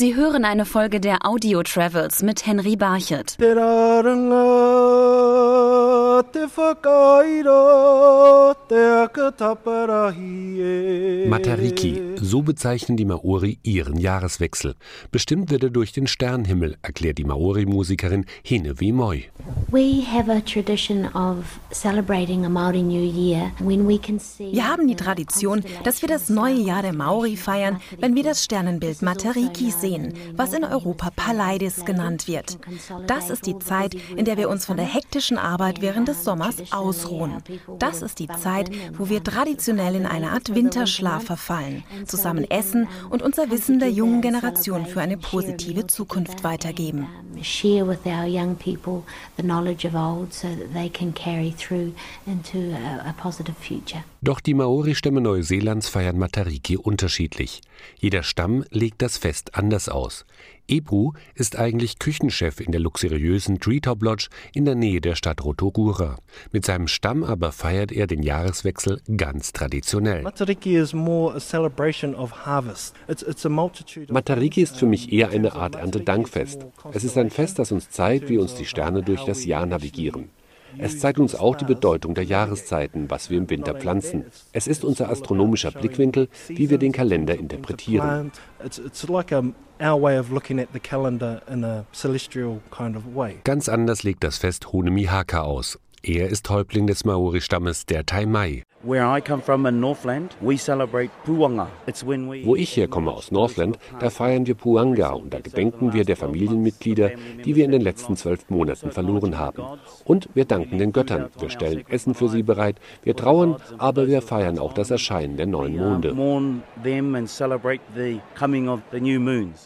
Sie hören eine Folge der Audio Travels mit Henry Barchet. Matariki, so bezeichnen die Maori ihren Jahreswechsel. Bestimmt wird er durch den Sternenhimmel, erklärt die Maori-Musikerin Hinevi Moi. Wir haben die Tradition, dass wir das neue Jahr der Maori feiern, wenn wir das Sternenbild Matariki sehen, was in Europa Paleidis genannt wird. Das ist die Zeit, in der wir uns von der hektischen Arbeit während des Sommers ausruhen. Das ist die Zeit, wo wir traditionell in eine Art Winterschlaf verfallen, zusammen essen und unser Wissen der jungen Generation für eine positive Zukunft weitergeben. Share with our young people the knowledge of old so that they can carry through into a, a positive future. Doch die Maori-Stämme Neuseelands feiern Matariki unterschiedlich. Jeder Stamm legt das Fest anders aus. Ebru ist eigentlich Küchenchef in der luxuriösen Treetop Lodge in der Nähe der Stadt Rotorua. Mit seinem Stamm aber feiert er den Jahreswechsel ganz traditionell. Matariki ist für mich eher eine Art Erntedankfest. Es ist ein Fest, das uns zeigt, wie uns die Sterne durch das Jahr navigieren. Es zeigt uns auch die Bedeutung der Jahreszeiten, was wir im Winter pflanzen. Es ist unser astronomischer Blickwinkel, wie wir den Kalender interpretieren. Ganz anders legt das Fest Hunemihaka aus. Er ist Häuptling des Maori-Stammes der Taimai. Wo ich herkomme aus Northland, da feiern wir Puanga und da gedenken wir der Familienmitglieder, die wir in den letzten zwölf Monaten verloren haben. Und wir danken den Göttern, wir stellen Essen für sie bereit, wir trauern, aber wir feiern auch das Erscheinen der neuen Monde.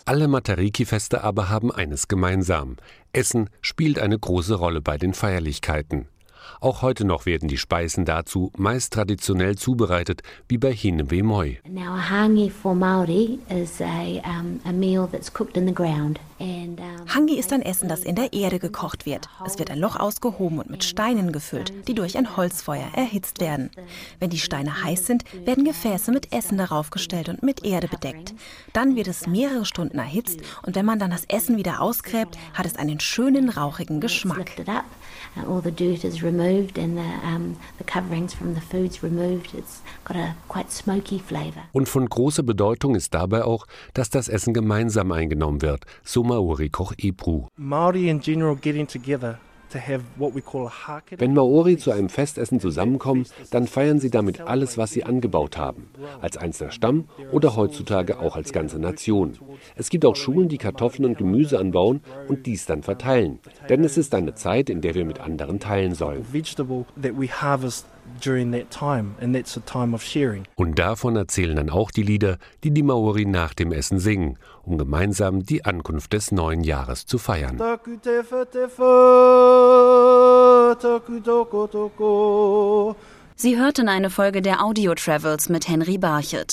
Alle Matariki-Feste aber haben eines gemeinsam. Essen spielt eine große Rolle bei den Feierlichkeiten. Auch heute noch werden die Speisen dazu meist traditionell zubereitet, wie bei Hinewe Moi. Hangi ist ein Essen, das in der Erde gekocht wird. Es wird ein Loch ausgehoben und mit Steinen gefüllt, die durch ein Holzfeuer erhitzt werden. Wenn die Steine heiß sind, werden Gefäße mit Essen darauf gestellt und mit Erde bedeckt. Dann wird es mehrere Stunden erhitzt und wenn man dann das Essen wieder ausgräbt, hat es einen schönen rauchigen Geschmack. Removed and the, um, the coverings from the food's removed. It's got a quite smoky flavor. Und von großer Bedeutung ist dabei auch, dass das Essen gemeinsam eingenommen wird, so Maori-Koch Ebru. Maori in general getting together wenn Maori zu einem Festessen zusammenkommen, dann feiern sie damit alles, was sie angebaut haben, als einzelner Stamm oder heutzutage auch als ganze Nation. Es gibt auch Schulen, die Kartoffeln und Gemüse anbauen und dies dann verteilen, denn es ist eine Zeit, in der wir mit anderen teilen sollen. Und davon erzählen dann auch die Lieder, die die Maori nach dem Essen singen, um gemeinsam die Ankunft des neuen Jahres zu feiern. Sie hörten eine Folge der Audio Travels mit Henry Barchet.